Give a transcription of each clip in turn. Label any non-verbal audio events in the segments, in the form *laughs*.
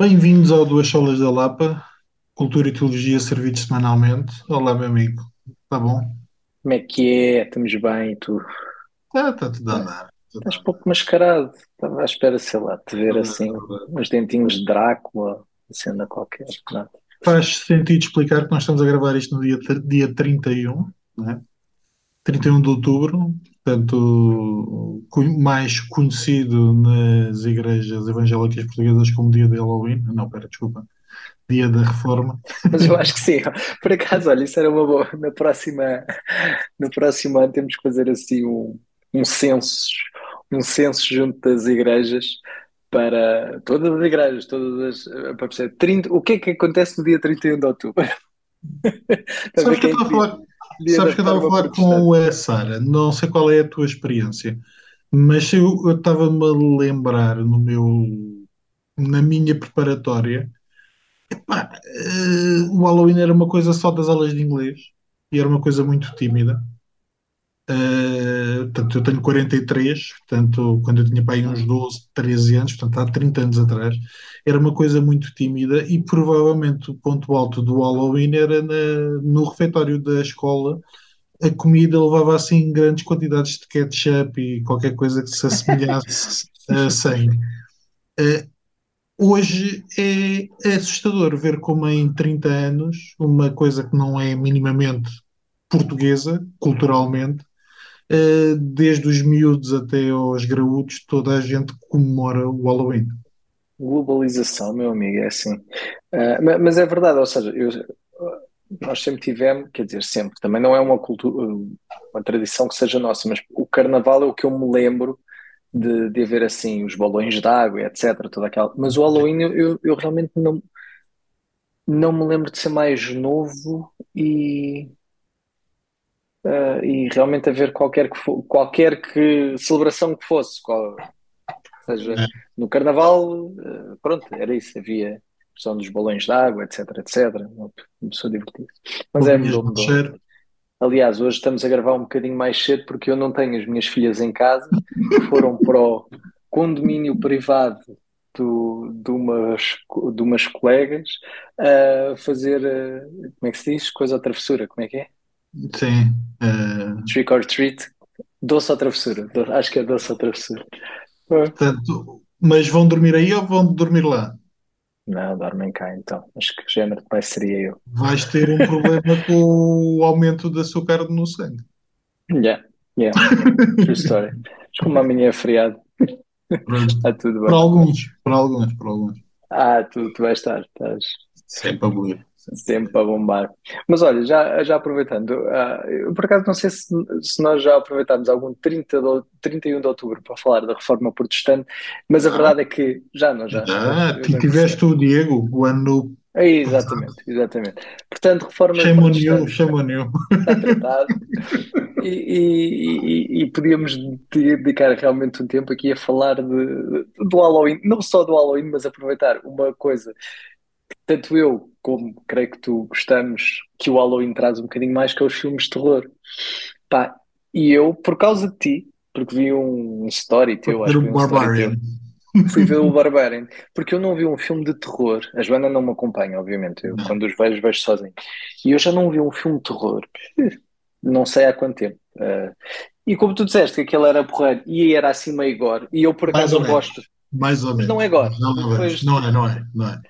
Bem-vindos ao Duas Solas da Lapa, Cultura e Teologia servidos semanalmente. Olá, meu amigo. Tá bom? Como é que é? Estamos bem, tu? Tá, tá tudo a Ah, andar. Estás pouco mascarado. Estava à espera, sei lá, de te ver assim, uns dentinhos de Drácula, cena qualquer. Não. Faz sentido explicar que nós estamos a gravar isto no dia, dia 31, né? 31 de outubro, portanto, co- mais conhecido nas igrejas evangélicas portuguesas como dia de Halloween. Não, pera, desculpa. Dia da Reforma. Mas eu acho que sim. Por acaso, olha, isso era uma boa. Na próxima, no próximo ano temos que fazer assim um, um censo, um censo junto das igrejas para todas as igrejas, todas as, para perceber 30, o que é que acontece no dia 31 de outubro? *laughs* Sabes que eu estava a falar, sabes que eu estava a falar com a Sara, não sei qual é a tua experiência, mas eu estava-me a lembrar no meu, na minha preparatória, pá, eh, o Halloween era uma coisa só das aulas de inglês e era uma coisa muito tímida. Eh, portanto, eu tenho 43, portanto, quando eu tinha pai uns 12, 13 anos, portanto, há 30 anos atrás, era uma coisa muito tímida e provavelmente o ponto alto do Halloween era na- no refeitório da escola a comida levava assim grandes quantidades de ketchup e qualquer coisa que se assemelhasse a *laughs* sangue. Eh, hoje é assustador ver como em 30 anos uma coisa que não é minimamente portuguesa, culturalmente, desde os miúdos até aos graúdos, toda a gente comemora o Halloween. Globalização, meu amigo, é assim. Ma- mas é verdade, ou seja, eu- nós sempre tivemos, quer dizer, sempre, também não é uma cultura, uma tradição que seja nossa, mas o carnaval é o que eu me lembro de, de haver assim, os balões de água, etc, toda aquela. Mas o Halloween eu, eu, eu realmente não, não me lembro de ser mais novo e, ah, e realmente haver qualquer que fo- qualquer que celebração que fosse, qual- seja, no Carnaval, eh, pronto, era isso, havia a questão dos balões de água, etc, etc. Uma pessoa divertida. Mas é, Ouvias mudou, mudou. nascer. Aliás, hoje estamos a gravar um bocadinho mais cedo porque eu não tenho as minhas filhas em casa, foram para o condomínio privado do, de, umas, de umas colegas a fazer, eh, como é que se diz? Coisa ou travessura, como é que é? Sim. eh, Trick or treat, doce ou travessura, acho que é doce ou travessura. Portanto, mas vão dormir aí ou vão dormir lá? Não, dormem cá então. Mas que género de pai seria eu? vais ter um problema com o aumento de açúcar no sangue. Yeah, yeah. True story. Mas como amanhã é feriado, Pronto. está tudo Para bem. alguns, para alguns, para alguns. Ah, tu, tu vais estar, estás Sempre a abolir. Sempre a bombar. Mas olha, já, já aproveitando, ah, eu por acaso não sei se, se nós já aproveitámos algum 30 de, ou- 31 de outubro para falar da reforma protestante, mas a Ah, verdade é que já não, já. ti- lembro tiveste o Diego o ano É, exatamente, exatamente. Portanto, reforma you. está tratado. E, e- e- e podíamos dedicar realmente um tempo aqui a falar de- do Halloween, não só do Halloween, mas aproveitar uma coisa tanto eu como creio que tu gostamos que o Halloween traz um bocadinho mais, que é os filmes de terror. Pá, e eu, por causa de ti, porque vi um story teu, acho que um Barbarian. fui ver o Barbarian, porque eu não vi um filme de terror. A Joana não me acompanha, obviamente. Eu, quando os vejo, vejo sozinho. E eu já não vi um filme de terror. Não sei há quanto tempo. Eh, e como tu disseste que aquele era porreiro e era assim meio gore, e eu por acaso menos. gosto, Mais ou mas não é menos. gore. Não, é. Não é, não é, não é.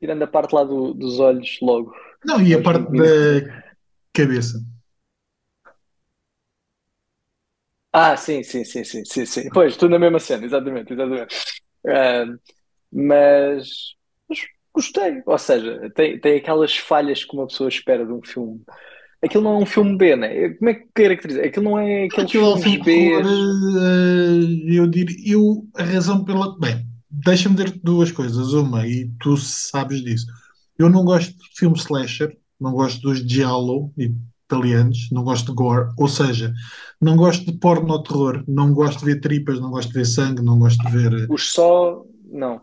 Tirando a parte lá do- dos olhos, logo, Não, e a parte da cabeça. Ah, sim, sim, sim, sim, sim, sim. Pois, tu na mesma cena, exatamente, exatamente. Ah, mas, mas gostei. Ou seja, tem, tem aquelas falhas que uma pessoa espera de um filme. Aquilo não é um filme B, né? Como é que caracteriza? Aquilo não é aqueles Aquilo é um filmes filme de terror, Bs. eh, eu diria, eu, a razão pela, bem, deixa-me dizer duas coisas, uma, e tu sabes disso, eu não gosto de filmes slasher, não gosto dos giallo italianos, não gosto de gore, ou seja, não gosto de porno terror, não gosto de ver tripas, não gosto de ver sangue, não gosto de ver, Os só, não.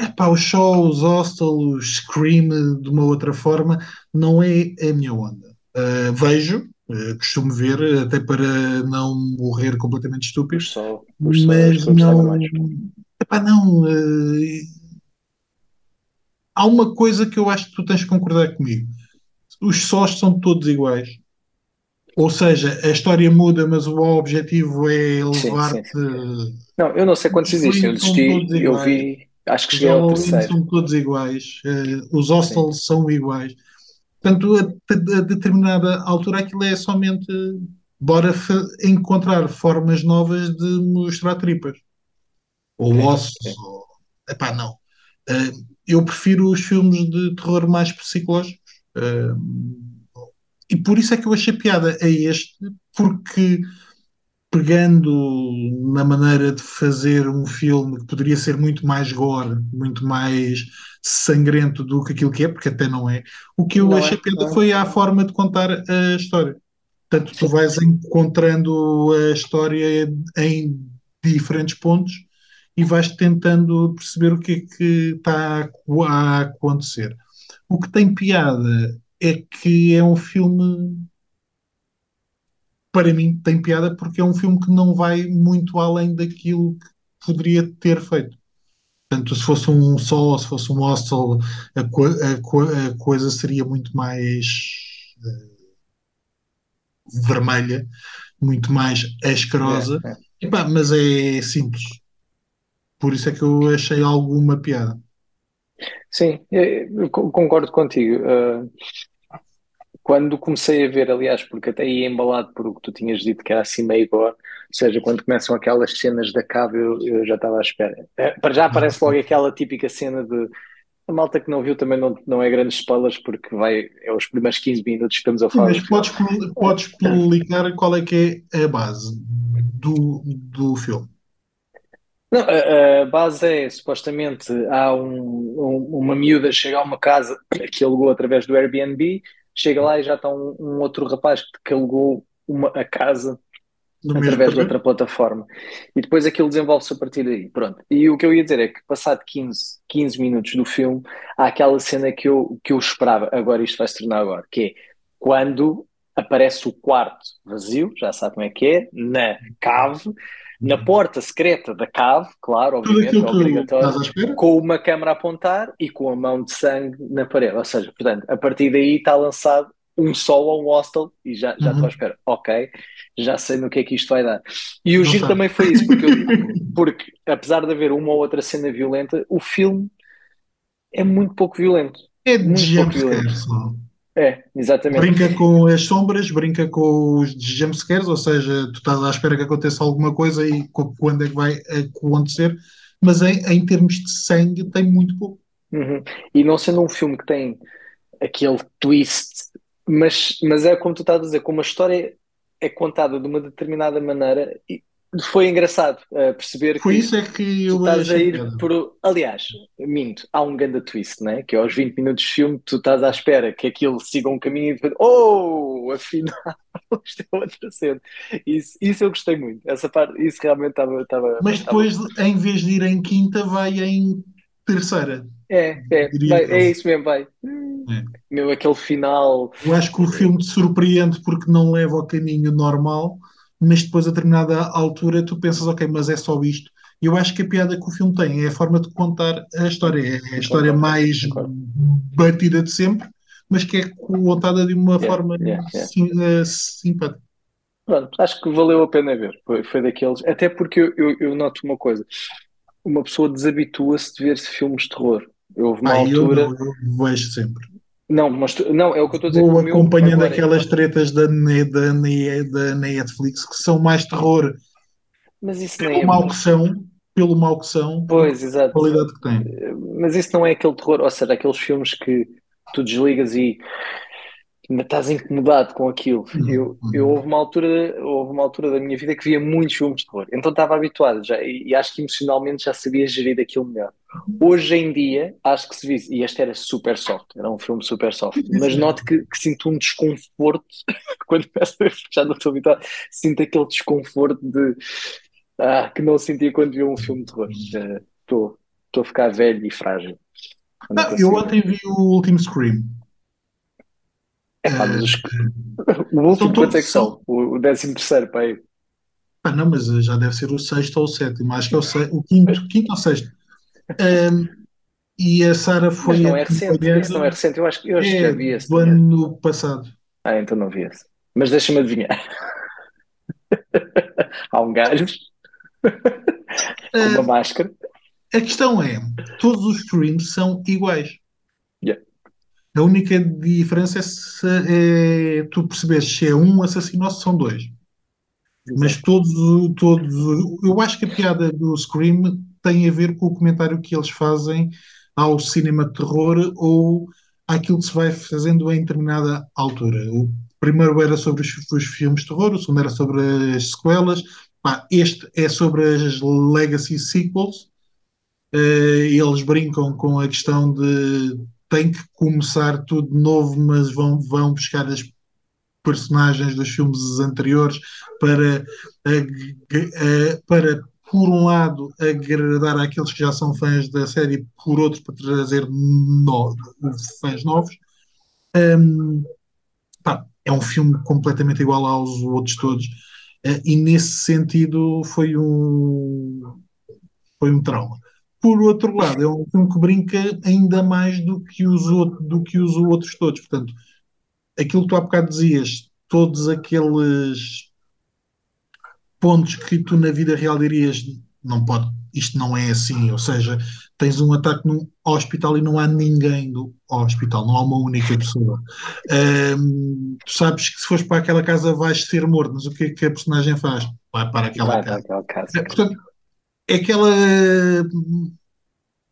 epá, os shows, Hostel, os Scream, eh, de uma outra forma, não é a minha onda. Uh, vejo, uh, costumo ver, até para não morrer completamente estúpido, Os só, os só, mas gostava não. Epá, não. uh, há uma coisa que eu acho que tu tens de concordar comigo. Os sós são todos iguais. Ou seja, a história muda, mas o objetivo é levar-te. Não, eu não sei Os quantos existem. Eu desisti, eu vi, acho que cheguei ao terceiro. são todos iguais. eh, os hostels são iguais. Portanto, a, a- determinada altura aquilo é somente bora encontrar formas novas de mostrar tripas. Ou ossos. Ou... Epá, não. Eh, eu prefiro os filmes de terror mais psicológicos. Eh, e por isso é que eu achei piada a este, porque pegando na maneira de fazer um filme que poderia ser muito mais gore, muito mais sangrento do que aquilo que é, porque até não é, o que eu Não achei é? piada é? foi a forma de contar a história. Portanto, tu vais encontrando a história em diferentes pontos e vais tentando perceber o que é que está a acontecer. O que tem piada é que é um filme para mim tem piada porque é um filme que não vai muito além daquilo que poderia ter feito. Portanto, se fosse um Sol, se fosse um Hostel, a, co- a co- a coisa seria muito mais vermelha, muito mais É, asquerosa. é. Epá, mas é simples. Por isso é que eu achei alguma piada. Sim, concordo contigo. Uh, quando comecei a ver, aliás, porque até ia embalado por o que tu tinhas dito, que era assim meio gore, ou seja, quando começam aquelas cenas da cave, eu, eu já estava à espera. Eh, Para já aparece logo aquela típica cena de. A malta que não viu também não, não é grandes spoilers, porque vai, é os primeiros 15 minutos que estamos a Sim, falar mas podes, podes explicar qual é que é a base do, do filme. Não, a, a base é, supostamente, há um, um- uma miúda chega a uma casa *coughs* que alugou através do Airbnb, chega lá e já está um, um outro rapaz que, alugou uma, a casa No através de outra plataforma. E depois aquilo desenvolve-se a partir daí. Pronto. E o que eu ia dizer é que, passado 15, 15 minutos do filme, há aquela cena que eu, que eu esperava, agora isto vai se tornar agora, que é quando aparece o quarto vazio, já sabe como é que é, na cave, na porta secreta da cave, claro, obviamente, é obrigatório, com uma câmara a apontar e com a mão de sangue na parede. Ou seja, portanto, a partir daí está lançado um sol a um hostel e já, já estou à Uhum. espera. Ok, já sei no que é que isto vai dar. E o Não giro sabe. também foi isso, porque, eu- *laughs* porque apesar de haver uma ou outra cena violenta, o filme é muito pouco violento. É de Muito pouco jumpscare violento. só. É, exatamente. Brinca com as sombras, brinca com os jumpscares, ou seja, tu estás à espera que aconteça alguma coisa e quando é que vai acontecer, mas em, em termos de sangue tem muito pouco. Uhum. E não sendo um filme que tem aquele twist, mas, mas é como tu estás a dizer, como a história é contada de uma determinada maneira, e foi engraçado uh, perceber Foi que isso é que tu estás a achei ir por. Aliás, minto, há um grande twist, né? Que é aos 20 minutos de filme, tu estás à espera que aquilo siga um caminho e depois, oh, afinal, *laughs* isto é outra cena. Isso, isso eu gostei muito. Essa parte, isso realmente estava. estava Mas estava depois, em vez de ir em quinta, vai em terceira, É, é, vai, eu. é isso mesmo, vai. É. Meu, aquele final. Eu acho que o filme te surpreende porque não leva ao caminho normal, mas depois a determinada altura tu pensas, ok, mas é só isto. E eu acho que a piada que o filme tem é a forma de contar a história. É a história mais batida de sempre, mas que é contada de uma Yeah, forma yeah, yeah. sim- eh, simpática. Pronto, acho que valeu a pena ver. Foi, foi daqueles. Até porque eu, eu, eu noto uma coisa: uma pessoa desabitua-se de ver filmes de terror. Houve uma Ah, eu altura. não, eu vejo sempre. Não, mas tu- não, é o que eu estou a dizer. Vou que o meu acompanhando agora. aquelas tretas da, da, da Netflix que são mais terror Mas isso pelo é. mal que são, pelo mal que são, Pois, exato. qualidade que têm. Mas isso não é aquele terror, ou seja, aqueles filmes que tu desligas e ainda estás incomodado com aquilo. Eu, Uhum, eu uhum. houve uma altura, houve uma altura da minha vida que via muitos filmes de terror, então estava habituado já, e, acho que emocionalmente já sabia gerir aquilo melhor. Hoje em dia, acho que se visse, e este era super soft, era um filme super soft, mas noto que, que sinto um desconforto *laughs* quando ver, já não estou habituado, sinto aquele desconforto de ah, que não sentia quando via um filme de terror. Estou estou a ficar velho e frágil. Eu não Ah, eu consigo. ontem vi o último Scream. É pá, mas Eh, os, *laughs* o último quantos é que são? O, décimo terceiro, pá, aí. ah, não, mas já deve ser o sexto ou o sétimo, acho que é o, se- o quinto, quinto ou sexto. Ahm, e a Sara Mas foi não é recente, isso não é recente. Eu acho que eu acho que é, vi esse do ano passado. Ah, então não vi esse. Mas deixa-me adivinhar. *laughs* Há um gajo *laughs* com uma Ah, máscara. a questão é, todos os streams são iguais. A única diferença é, se, é tu perceberes se é um assassino ou se são dois. Mas exato. todos, todos, eu acho que a piada do Scream tem a ver com o comentário que eles fazem ao cinema de terror ou àquilo que se vai fazendo em determinada altura. O primeiro era sobre os, os filmes de terror, o segundo era sobre as sequelas. Pá, este é sobre as legacy sequels. Eh, eles brincam com a questão de tem que começar tudo de novo, mas vão, vão buscar as personagens dos filmes anteriores para, ag- eh, para, por um lado, agradar àqueles que já são fãs da série, por outro, para trazer no- fãs novos. Hum, pá, é um filme completamente igual aos outros todos, eh, e nesse sentido foi um, foi um trauma. Por outro lado, é um filme que brinca ainda mais do que os, outros, do que os outros todos. Portanto, aquilo que tu há bocado dizias, todos aqueles pontos que tu na vida real dirias não pode, isto não é assim, ou seja, tens um ataque num hospital e não há ninguém do hospital, não há uma única pessoa. Tu sabes que se fores para aquela casa vais ser morto, mas o que é que a personagem faz? Vai para aquela Vai para casa. aquela casa. É, Portanto, é aquela hum,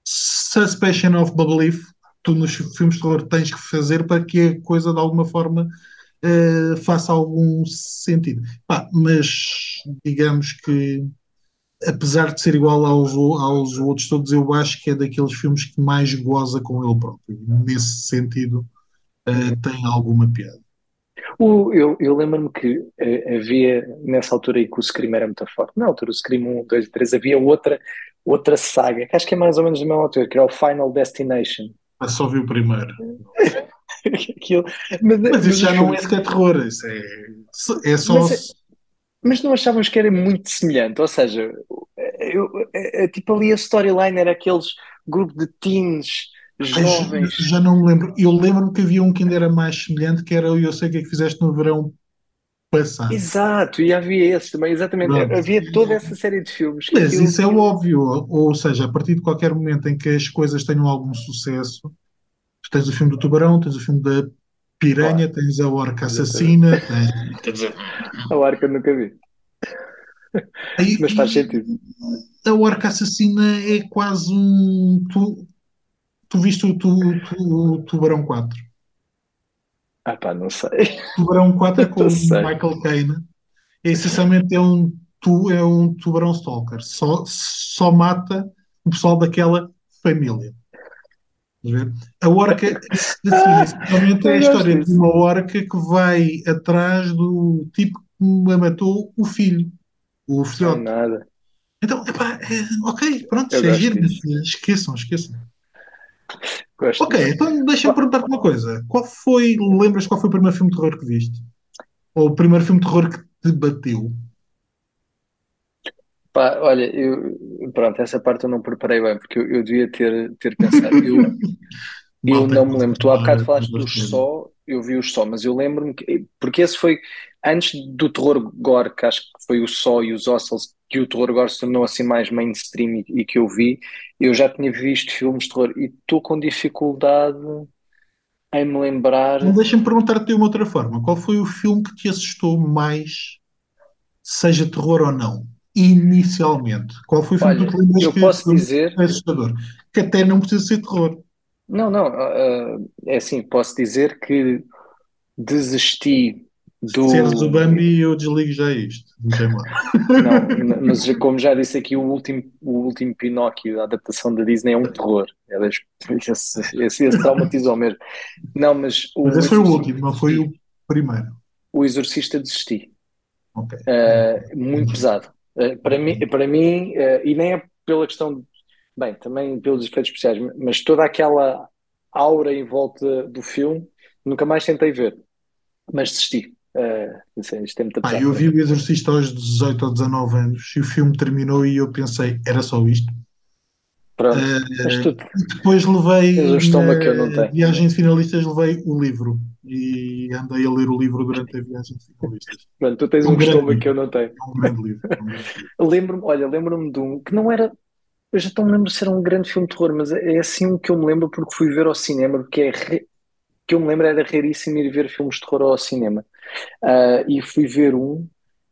suspension of belief tu nos filmes de terror tens que fazer para que a coisa de alguma forma eh, faça algum sentido. Mas digamos que, apesar de ser igual aos, aos outros todos, eu acho que é daqueles filmes que mais goza com ele próprio. Nesse sentido, Uhum. tem alguma piada. O- eu eu lembro-me que eh, havia, nessa altura aí que o Scream era muito forte, na altura o Scream 1, 2 e 3, havia outra, outra saga, que acho que é mais ou menos da mesma altura, que era o Final Destination. Mas só vi o primeiro. *laughs* Aquilo, mas, Mas mas isso os já não é sequer terror, isso é, é só. mas, mas não achávamos que era muito semelhante, ou seja, eu, é- é tipo ali a storyline era aqueles grupo de teens jovens. já não me lembro. Eu lembro-me que havia um que ainda era mais semelhante, que era o Eu Sei O Que É Que Fizeste no Verão Passado. Exato, e havia esse também, exatamente. Pronto. Havia toda essa série de filmes que Mas aquilo isso é óbvio, ou seja, a partir de qualquer momento em que as coisas tenham algum sucesso, tens o filme do Tubarão, tens o filme da Piranha, Claro, tens a Orca. Assassina, *laughs* tens, A Arca nunca vi, aí- mas faz sentido. a Orca Assassina é quase um. Tu, tu viste o, tu, tu- Tubarão 4? Ah pá, não sei. Tubarão 4 é *laughs* com Não o. Michael Caine, essencialmente é um, tu, é um tubarão stalker, só, só mata o pessoal daquela família. A orca essencialmente é a história de uma orca que vai atrás do tipo que matou o filho, o Não filhote. nada. Então, epá, é, ok, pronto, é giro, esqueçam, esqueçam. Gosto Ok, disso. então deixa-me perguntar-te uma coisa. Qual foi, lembras qual foi o primeiro filme de terror que viste? Ou o primeiro filme de terror que te bateu? Pá, olha, eu, pronto, essa parte eu não preparei bem, porque eu, eu devia ter, ter pensado. Eu, *laughs* eu não me lembro. Tu há bocado falaste de dos só, eu vi os só, mas eu lembro-me que. Porque esse foi antes do terror gore, que acho que foi o só e os Hostels, que o terror gore se tornou assim mais mainstream e, e que eu vi. Eu já tinha visto filmes de terror e estou com dificuldade em me lembrar. Deixa-me perguntar-te de uma outra forma. Qual foi o filme que te assustou mais, seja terror ou não? Inicialmente. Qual foi o filme que Olha, tu te lembras eu que posso dizer. assustador? Que até não precisa ser terror. Não, não, ah, é assim, posso dizer que desisti Se disseres o do. Bambi, eu desligo já isto. Não mas como já disse aqui, o último, o último Pinóquio, a adaptação da Disney, é um terror. É Esse, esse, esse traumatizou mesmo. Não, mas Mas o esse foi o último, não foi o primeiro. O Exorcista desisti. Ok. Uh, muito pesado. Uh, para mim, para mim uh, e nem é pela questão, de- bem, também pelos efeitos especiais, mas toda aquela aura em volta do filme, nunca mais tentei ver, mas desisti. Uh, disse, isto pesado eu vi o Exorcista aos 18 ou 19 anos e o filme terminou e eu pensei, era só isto? Pronto. Uh, tu e depois levei na tenho. viagem de finalistas, levei o livro e andei a ler o livro durante a viagem de finalistas. Pronto, tu tens um um estômago que eu não tenho. é um grande livro, é um livro. *laughs* Lembro-me, olha, lembro-me de um que não era. Eu já não me lembro se era um grande filme de terror, mas é é assim um que eu me lembro porque fui ver ao cinema, porque é ra- que eu me lembro era raríssimo ir ver filmes de terror ao cinema. Ah, e fui ver um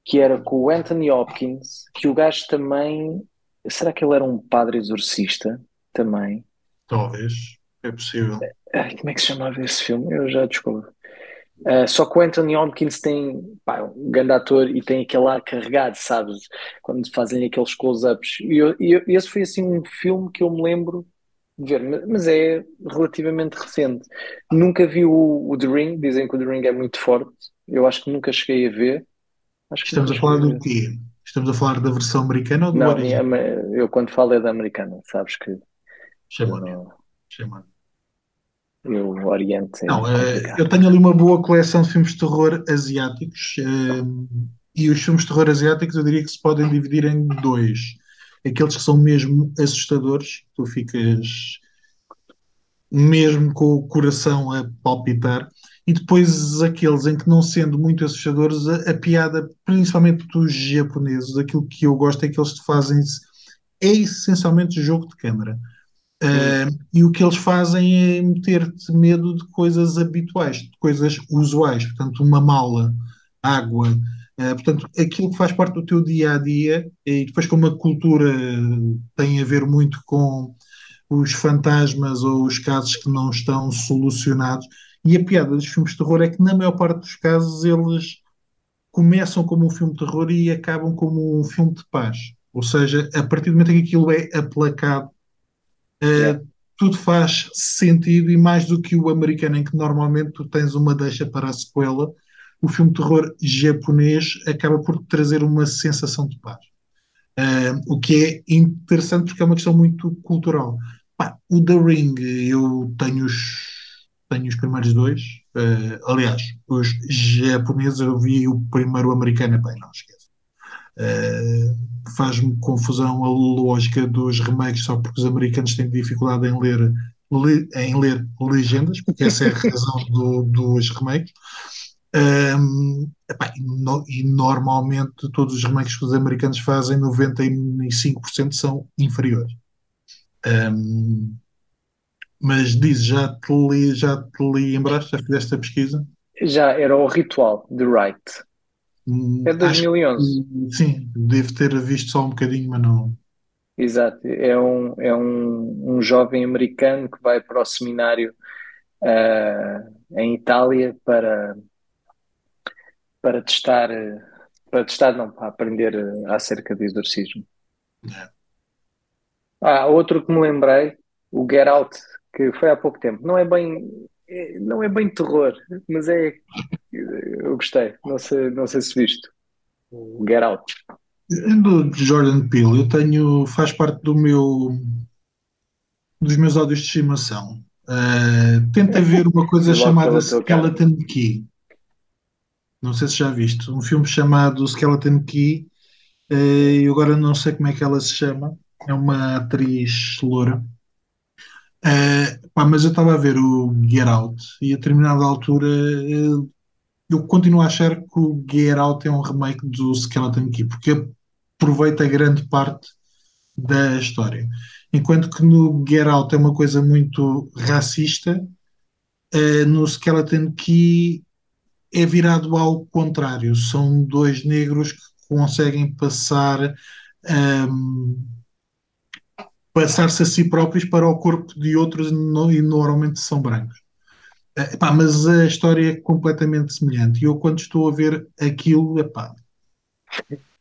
que era com o Anthony Hopkins, que o gajo também. Será que ele era um padre exorcista? Também. Talvez, é possível. Como é que se chamava esse filme? Eu já descobri. Uh, só que o Anthony Hopkins tem pá, um grande ator e tem aquele ar carregado, sabes? Quando fazem aqueles close-ups. E, eu- e eu- esse foi assim um filme que eu me lembro de ver, ma- mas é relativamente recente. Nunca vi o, o The Ring, dizem que o The Ring é muito forte. Eu acho que nunca cheguei a ver. Estamos a falar do quê? Estamos a falar da versão americana ou do Não, eu quando falo é da americana, sabes que chamónia. Eu, o Oriente é Não, eh, eu tenho ali uma boa coleção de filmes de terror asiáticos, eh, e os filmes de terror asiáticos eu diria que se podem dividir em dois. Aqueles que são mesmo assustadores, tu ficas mesmo com o coração a palpitar, e depois aqueles em que, não sendo muito assustadores, a, a piada, principalmente dos japoneses, aquilo que eu gosto é que eles fazem, é essencialmente jogo de câmara. Uh, e o que eles fazem é meter-te medo de coisas habituais, de coisas usuais, portanto, uma mala, água, uh, portanto, aquilo que faz parte do teu dia a dia, e depois, como a cultura tem a ver muito com os fantasmas ou os casos que não estão solucionados, e a piada dos filmes de terror é que, na maior parte dos casos, eles começam como um filme de terror e acabam como um filme de paz. Ou seja, a partir do momento em que aquilo é aplacado Uh, tudo faz sentido e mais do que o americano, em que normalmente tu tens uma deixa para a sequela, o filme de terror japonês acaba por trazer uma sensação de paz. Uh, o que é interessante porque é uma questão muito cultural. Pá, o The Ring, eu tenho os, tenho os primeiros dois. Uh, aliás, os japoneses eu vi o primeiro americano, bem, não esquece. Uh, faz-me confusão a lógica dos remakes só porque os americanos têm dificuldade em ler, le- em ler legendas, porque essa é a razão *laughs* do- dos remakes. Um, epá, e, no- e normalmente todos os remakes que os americanos fazem, 95% são inferiores. Um, mas diz, já te li, já te lembraste, já fizeste a pesquisa? Já era o Ritual, de Right. Hum, É de acho 2011. que sim, devo ter visto só um bocadinho, mas não. Exato. É um, é um, um jovem americano que vai para o seminário ah, em Itália para, para testar, para testar, não, para aprender acerca de exorcismo. É. Ah, outro que me lembrei, o Get Out, que foi há pouco tempo. Não é bem, é- não é bem terror, mas é, eu gostei. Não sei, não sei se viste. O Get Out. Do Jordan Peele, eu tenho, faz parte do meu, dos meus áudios de estimação. Uh, tenta ver uma coisa *laughs* chamada. Skeleton Key. Não sei se já viste. Um filme chamado Skeleton Key. uh, eu agora não sei como é que ela se chama. É uma atriz loura. Uh, pá, mas eu estava a ver o Get Out e a determinada altura uh, eu continuo a achar que o Get Out é um remake do Skeleton Key, porque aproveita grande parte da história. Enquanto que no Get Out é uma coisa muito racista, eh, no Skeleton Key é virado ao contrário. São dois negros que conseguem passar, ahm, passar-se a si próprios para o corpo de outros e no- e normalmente são brancos. Eh, mas a história é completamente semelhante. E eu, quando estou a ver aquilo, epá,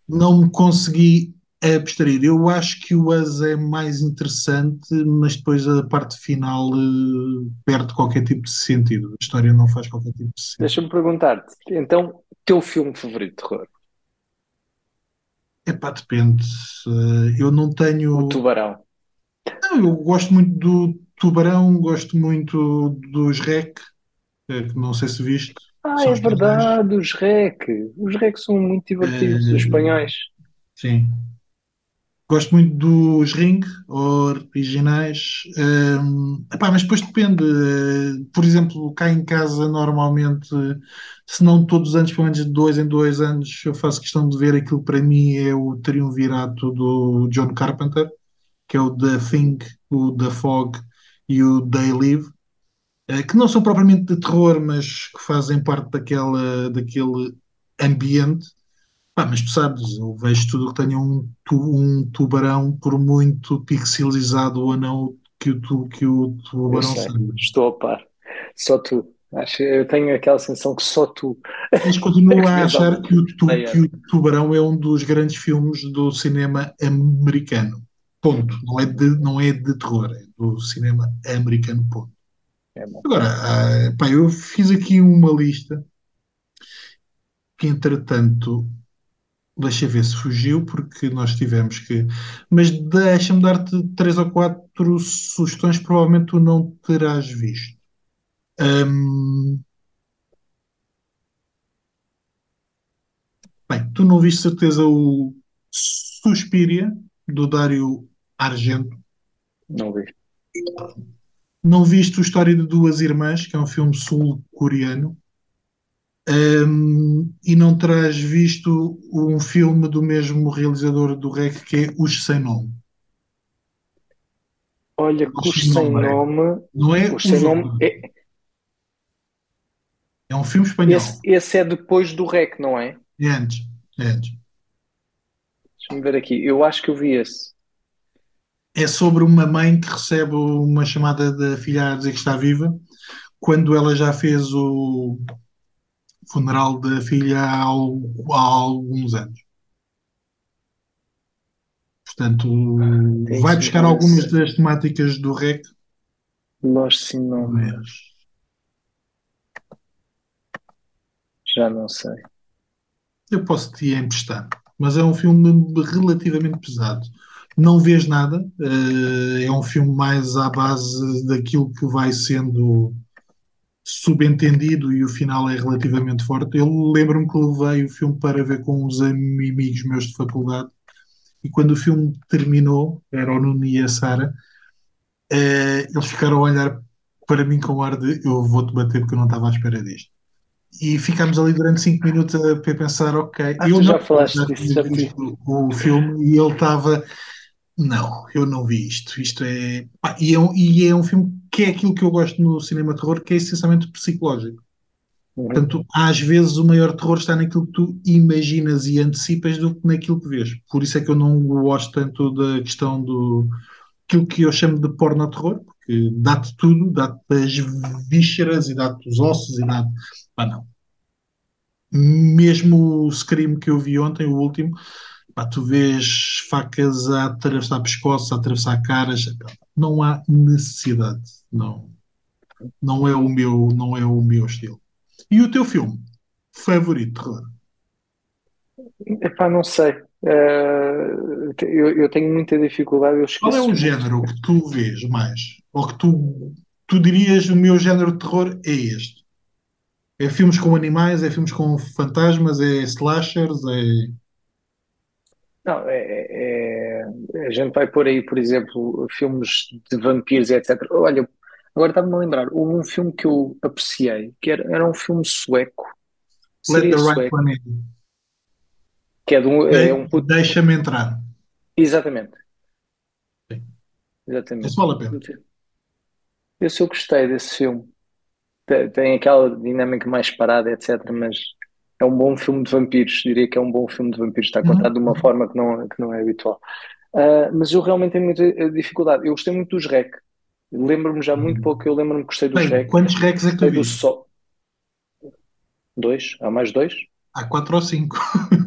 não me consegui abstrair. Eu acho que o Us é mais interessante, mas depois a parte final eh, perde qualquer tipo de sentido. A história não faz qualquer tipo de sentido. Deixa-me perguntar-te, então, teu filme favorito de terror? Epá, depende. Eh, eu não O tenho. Tubarão. Não, eu gosto muito do Tubarão, gosto muito dos REC, eh, que não sei se viste, Ah, são é espanhóis. verdade, os REC. Os REC são muito divertidos, os Eh, espanhóis. sim. Gosto muito dos Ring, originais. Hum, epá, mas depois depende. Eh, Por exemplo, cá em casa, normalmente, se não todos os anos, pelo menos de dois em dois anos, eu faço questão de ver aquilo que para mim é o triunvirato do John Carpenter, que é o The Thing, o The Fog e o They Live, eh, que não são propriamente de terror, mas que fazem parte daquela, daquele ambiente. Pá, mas tu sabes, eu vejo tudo que tenha um, um tubarão, por muito pixelizado ou não que o, tu- que o tubarão sei, seja. estou a par. Só tu. Acho, eu tenho aquela sensação que só tu Mas continuo *laughs* a achar que o, tu- que o Tubarão é um dos grandes filmes do cinema americano. Ponto. Não é de, não é de terror, é do cinema americano. Ponto. É. Agora, ah, pá, eu fiz aqui uma lista que, entretanto, deixa ver se fugiu, porque nós tivemos que. Mas deixa-me dar-te três ou quatro sugestões, provavelmente tu não terás visto. Bem, tu não viste certeza o Suspiria, do Dario Argento. Não vi. Não viste o História de Duas Irmãs, que é um filme sul-coreano. Ahm, e não terás visto um filme do mesmo realizador do REC, que é Os Sem Nome. Olha, que Os Sem Nome, é. nome. Não é Os sem nome. É- É um filme espanhol. esse, esse é depois do REC, não é? É antes. É antes. Deixa-me ver aqui. Eu acho que eu vi esse. É sobre uma mãe que recebe uma chamada da filha a dizer que está viva, quando ela já fez o funeral da filha há, há alguns anos. Portanto, Tem vai buscar não algumas das temáticas do REC, Los sem nome. mas Já não sei. eu posso te emprestar. Mas é um filme relativamente pesado. Não vês nada, eh, é um filme mais à base daquilo que vai sendo subentendido e o final é relativamente forte. Eu lembro-me que levei o filme para ver com uns amigos meus de faculdade e quando o filme terminou, era o Nuno e a Sara, eh, eles ficaram a olhar para mim com ar de eu vou-te bater porque eu não estava à espera disto. E ficámos ali durante cinco minutos a, pensar, ok, Ah, eu tu não, já falaste já disso, já o filme e ele estava, não, eu não vi isto, isto é, pá, e é um, e é um filme que é aquilo que eu gosto no cinema de terror, que é essencialmente psicológico. Uhum. Portanto, às vezes o maior terror está naquilo que tu imaginas e antecipas do que naquilo que vês. Por isso é que eu não gosto tanto da questão do aquilo que eu chamo de porno-terror, porque dá-te tudo, dá-te as vísceras e dá-te os ossos e dá-te. Pá, não. Mesmo o Scream que eu vi ontem, o último, pá, tu vês facas a atravessar pescoços, a atravessar caras, não há necessidade. Não, não é o meu, não é o meu estilo. E o teu filme favorito, de terror? Epá, não sei. Eh, eu, eu tenho muita dificuldade, eu Qual é o género que tu vês mais? Ou que tu, tu dirias o meu género de terror é este? É filmes com animais, é filmes com fantasmas, é slashers, é. Não, é, é- é- a gente vai pôr aí, por exemplo, filmes de vampiros etc. Olha, agora estava-me a lembrar, houve um filme que eu apreciei, que era, era um filme sueco, Let the Right sueco, One In. que é, de um, é um puto. Deixa-me entrar. Exatamente, Sim. exatamente. Isso vale a pena. Esse eu gostei desse filme. Tem, tem aquela dinâmica mais parada, etc. Mas é um bom filme de vampiros. Diria que é um bom filme de vampiros. Está contado de uma Uhum. forma que não, que não é habitual. Ah, mas eu realmente tenho muita eh, dificuldade. Eu gostei muito dos REC. Lembro-me já muito pouco. Eu lembro-me que gostei dos Bem, REC. quantos recs é que tu viste? Sol. Dois? Há mais dois? Há quatro ou cinco.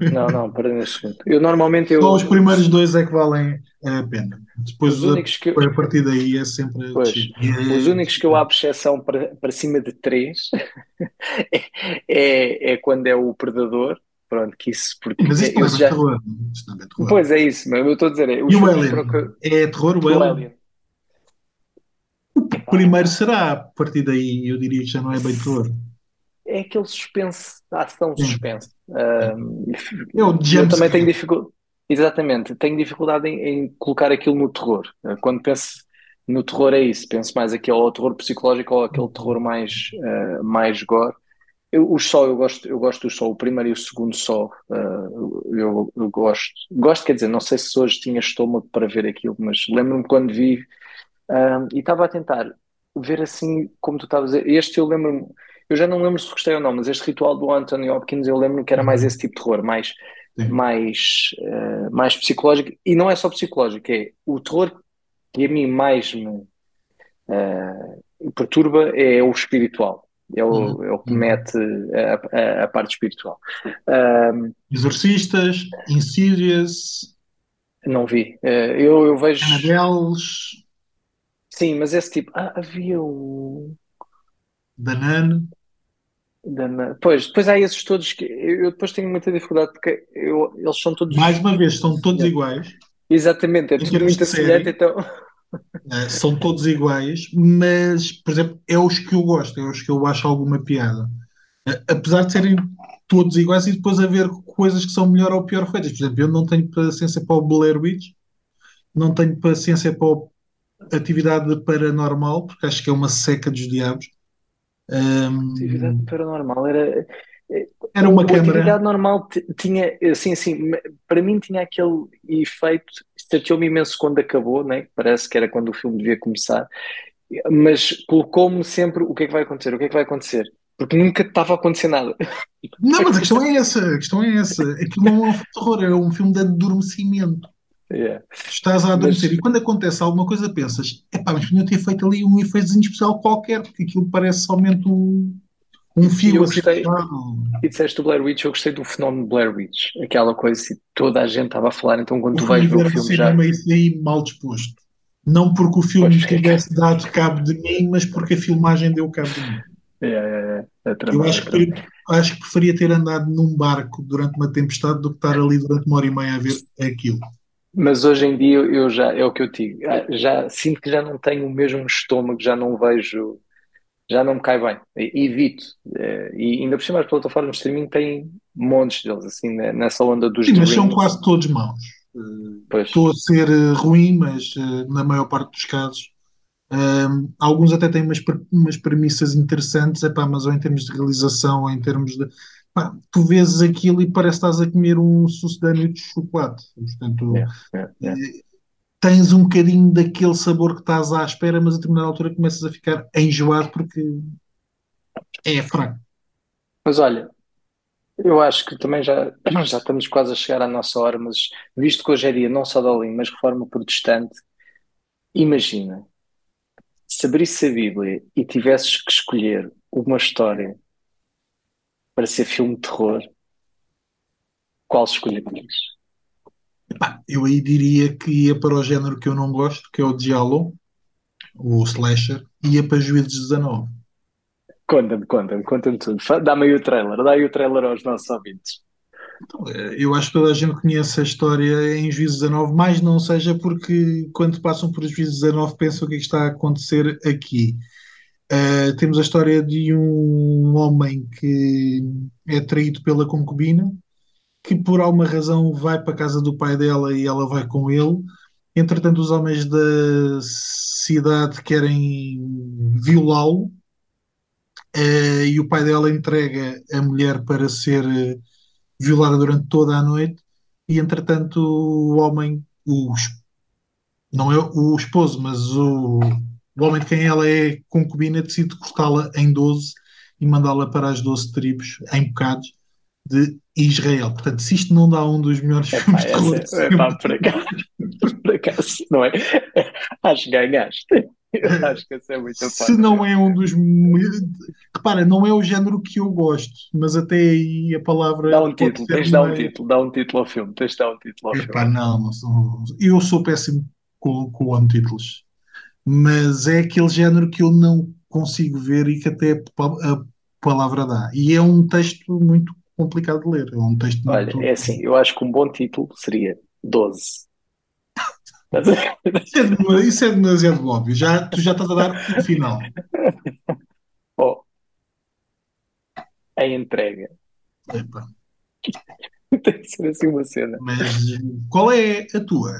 Não, não, para um segundo. Eu normalmente Só os eu. primeiros dois é que valem a pena. Depois Os a, únicos que eu, a partir daí é sempre pois, os únicos que eu abro exceção para, para cima de três *laughs* é, é quando é o Predador. Pronto, que isso, porque Mas isto não eu é já. terror. Isto não é terror. Pois é isso, mas eu estou a dizer, é, E o Alien? que. É terror o Alien? O primeiro será, a partir daí eu diria que já não é bem terror. é aquele suspense, ação suspense. É eu jump também tenho dificuldade. Exatamente, tenho dificuldade em, em colocar aquilo no terror. Eh, Quando penso no terror é isso, penso mais aqui ao terror psicológico ou aquele terror mais, eh, mais gore. Eu, o Sol, eu gosto, eu gosto do Sol, o primeiro e o segundo Sol, eh, eu, eu gosto. Gosto, quer dizer, não sei se hoje tinha estômago para ver aquilo, mas lembro-me quando vi, ah, e estava a tentar ver assim, como tu estavas a dizer, este eu lembro-me, eu já não lembro se gostei ou não, mas este ritual do Anthony Hopkins eu lembro-me que era mais esse tipo de terror, mais Sim. mais, eh, mais psicológico, e não é só psicológico, é o terror que a mim mais me eh, perturba é o espiritual, é o, Uhum. é o que Uhum. mete a, a- a parte espiritual. Ahm, Exorcistas, Insidious, não vi. Eh, eu, eu vejo, Annabelles, sim, mas esse tipo, ah, havia um. The Nun. Da- Pois, depois há esses todos que eu, depois tenho muita dificuldade porque eu- eles são todos Mais uma vez, são todos iguais. Exatamente, é tudo muito semelhante, então. *laughs* eh, são todos iguais, mas, por exemplo, é os que eu gosto, é os que eu acho alguma piada. Eh, Apesar de serem todos iguais e depois haver coisas que são melhor ou pior feitas. Por exemplo, eu não tenho paciência para o Blair Witch, não tenho paciência para o Atividade Paranormal, porque acho que é uma seca dos diabos. Atividade Ahm, paranormal era. eh, era uma câmara. atividade normal ti- tinha, assim, assim, para mim tinha aquele efeito, chateou-me imenso quando acabou, né? Parece que era quando o filme devia começar, mas colocou-me sempre o que é que vai acontecer, o que é que vai acontecer, porque nunca estava a acontecer nada. Não, mas a questão é *laughs* essa, a questão é essa. Aquilo não é um filme de terror, é um filme de adormecimento. Yeah. Estás a adormecer e Mas quando acontece alguma coisa pensas, epá, mas podiam ter feito ali um efeito especial qualquer, porque aquilo parece somente um, um e fio eu gostei, e disseste do Blair Witch, eu gostei do fenómeno Blair Witch, aquela coisa que toda a gente estava a falar, então quando Eu tu vais ver o filme já, cinema isso aí mal disposto. Não porque o filme tivesse dado cabo de mim, mas porque a filmagem deu cabo de mim. É, é, é, é Eu tramado, é acho que, pre- acho que preferia ter andado num barco durante uma tempestade do que estar ali durante uma hora e meia a ver aquilo. Mas hoje em dia eu já, é o que eu digo, ah, já sinto que já não tenho o mesmo estômago, já não vejo, já não me cai bem, evito. Eh, E ainda por cima as plataformas de streaming têm montes deles, assim, né, nessa onda dos Sim, mas são quase todos maus. Pois, Estou a ser eh, ruim, mas eh, na maior parte dos casos. Alguns até têm umas, umas premissas interessantes, epá, mas ou em termos de realização, ou em termos de. Pá, tu vês aquilo e parece que estás a comer um sucedâneo de chocolate. Portanto, yeah, yeah, yeah. tens um bocadinho daquele sabor que estás à espera, mas a determinada altura começas a ficar enjoado porque é fraco. Mas olha, eu acho que também já, *clears throat* já estamos quase a chegar à nossa hora, mas visto que hoje é dia não só de Olim, mas reforma protestante, imagina, se abrisses a Bíblia e tivesses que escolher uma história para ser filme de terror, qual escolherias? Eu aí diria que ia para o género que eu não gosto, que é o Giallo, o slasher, e ia para Juízes 19. Conta-me, conta-me, conta-me tudo. Dá-me aí o trailer, dá aí o trailer aos nossos ouvintes. Então, eh, Eu acho que toda a gente conhece a história em Juízes 19, mas não seja porque quando passam por Juízes 19 pensam o que é que está a acontecer aqui. Eh, temos a história de um homem que é traído pela concubina, que por alguma razão vai para a casa do pai dela e ela vai com ele. Entretanto, os homens da cidade querem violá-lo, eh, e o pai dela entrega a mulher para ser eh, violada durante toda a noite. E entretanto, o homem, o, não é o esposo, mas o, o homem de quem ela é concubina, decide cortá-la em 12 e mandá-la para as 12 tribos em bocados de Israel. Portanto, se isto não dá um dos melhores Epá, filmes de essa terror é, de sempre, epá, por acaso, por acaso, não é? Acho que ganhaste. Eu acho que essa é muito se fácil. não é um dos. Repara, não é o género que eu gosto, mas até aí a Dá palavra um pode título, tens de dar um título, dá um título ao filme, tens de dar um título ao filme. Epá, não, não sou- eu sou péssimo com, com títulos, mas é aquele género que eu não consigo ver e que até a pa- a palavra dá. E é um texto muito complicado de ler, é um texto Olha, muito. é assim, eu acho que um bom título seria 12. Estás a ver? Isso é, isso é demasiado óbvio, já, tu já estás a dar o final. *laughs* Oh, a entrega. Epá. *laughs* Tem que ser assim uma cena. Mas qual é a tua?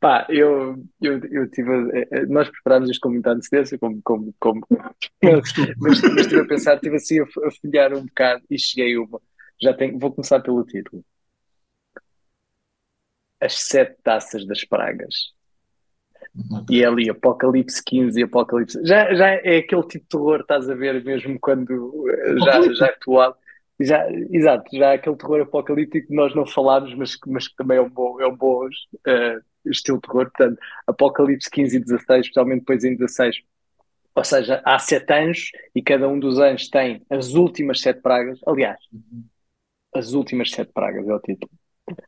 Pá, eu, eu, eu tive. a- Nós preparámos isto com muita antecedência, como, como, como, mas, mas estive a pensar, estive assim a, a folhear um bocado e cheguei a uma. Já tenho, vou começar pelo título. As Sete Taças das Pragas. E é ali Apocalipse 15 e Apocalipse. Já, já é aquele tipo de terror, estás a ver mesmo quando eh, já, já atuado. Já, exato, já aquele terror apocalíptico que nós não falámos, mas, que- mas que também é um bom, é um bom eh, estilo de terror. Portanto, Apocalipse 15 e 16, especialmente depois em 16. Ou seja, há sete anjos e cada um dos anjos tem as últimas sete pragas. Aliás, as últimas sete pragas é o título.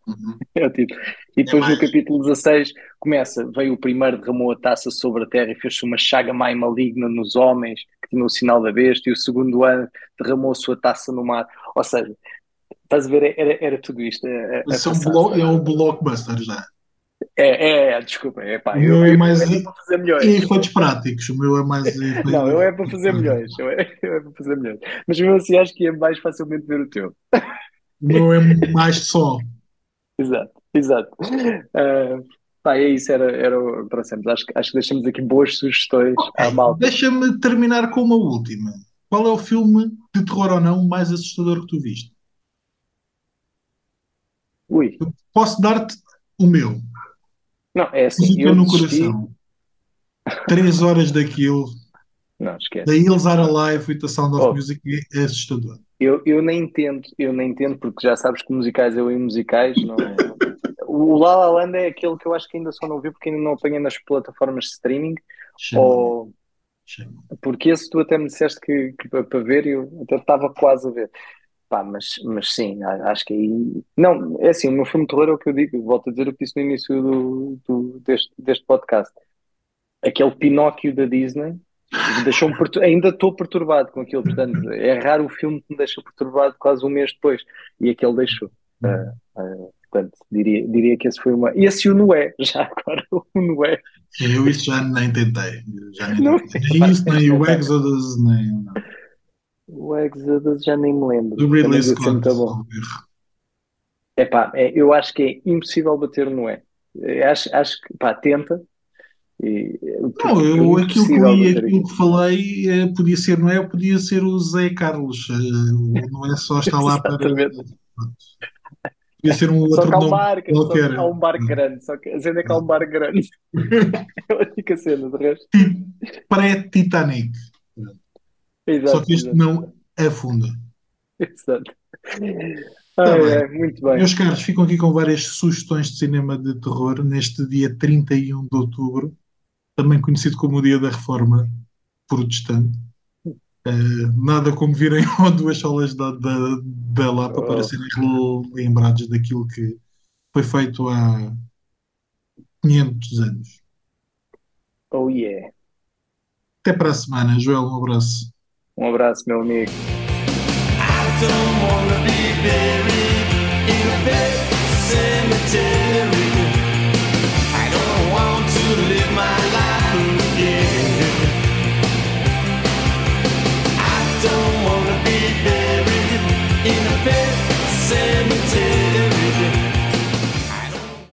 Uhum. É o título. E depois mais. no capítulo 16 começa, veio o primeiro, derramou a taça sobre a terra e fez-se uma chaga mais maligna nos homens, que tinha o sinal da besta, e o segundo ano derramou a sua taça no mar. Ou seja, estás a ver, era, era tudo isto. a- a- é um, blo é um blockbuster já. É, é, é, desculpa, é pá, O eu, meu é eu, mais eu é para fazer milhões. E efeitos práticos. O meu é mais. *laughs* Não, eu é para fazer milhões. Eu é, eu é para fazer milhões. Mas mesmo assim acho que ia mais facilmente ver o teu. O meu é mais só. Exato, exato. Ah, pá, é isso, era, era trouxemos. Acho, acho que deixamos aqui boas sugestões à malta. Deixa-me terminar com uma última. Qual é o filme, de terror ou não, mais assustador que tu viste? Ui, Posso dar-te o meu. não, é assim, Música eu no desisti. coração. Três horas daquilo. Não, esquece. Da Hills Are Alive with the Sound of Oh. Music é assustador. Eu, eu nem entendo, eu nem entendo, porque já sabes que musicais eu em musicais não. O La La Land é aquele que eu acho que ainda só não vi porque ainda não apanhei nas plataformas de streaming, Chama, ou chama. porque esse tu até me disseste que, que para ver e eu até estava quase a ver. Pá, mas, mas sim, acho que aí. Não, é assim, o meu filme de terror é o que eu digo, volto a dizer o que disse no início do, do- deste, deste podcast. Aquele Pinóquio da Disney pertur- ainda estou perturbado com aquilo, portanto, é raro o filme que me deixa perturbado quase um mês depois, e aquele deixou. Ah, ah, portanto, diria, diria que esse foi uma. E esse o Noé, *laughs* já agora, o Noé. Eu isso já nem tentei. Já nem, Não, tentei. nem isso, nem o Exodus, nem. não. O Exodus já nem me lembro. Do Ridley Scott. muito bom. Epá, é, eu acho que é impossível bater o Noé. É, Acho, acho que, pá, tenta. E, Não, eu é aquilo que impossível li, aquilo que falei, eh, podia ser, não é? Podia ser o Zé Carlos. eh, Não é só estar lá para. Podia ser um Só outro que há um nome bar, que- só que há um bar grande. Só que a cena é que há um bar grande. *laughs* É a única cena, de resto. Pré-Titanic. Só que este exato, não afunda. exato. Tá bem. ai, muito bem. Meus caros, ficam aqui com várias sugestões de cinema de terror neste dia 31 de outubro, também conhecido como o Dia da Reforma Protestante. Eh, nada como virem *laughs* ao duas solas da, da, da Lapa para Oh. serem lembrados daquilo que foi feito há 500 anos. Oh yeah. Até para a semana, Joel, um abraço. Um abraço, meu amigo. I don't wanna be buried in a pet cemetery.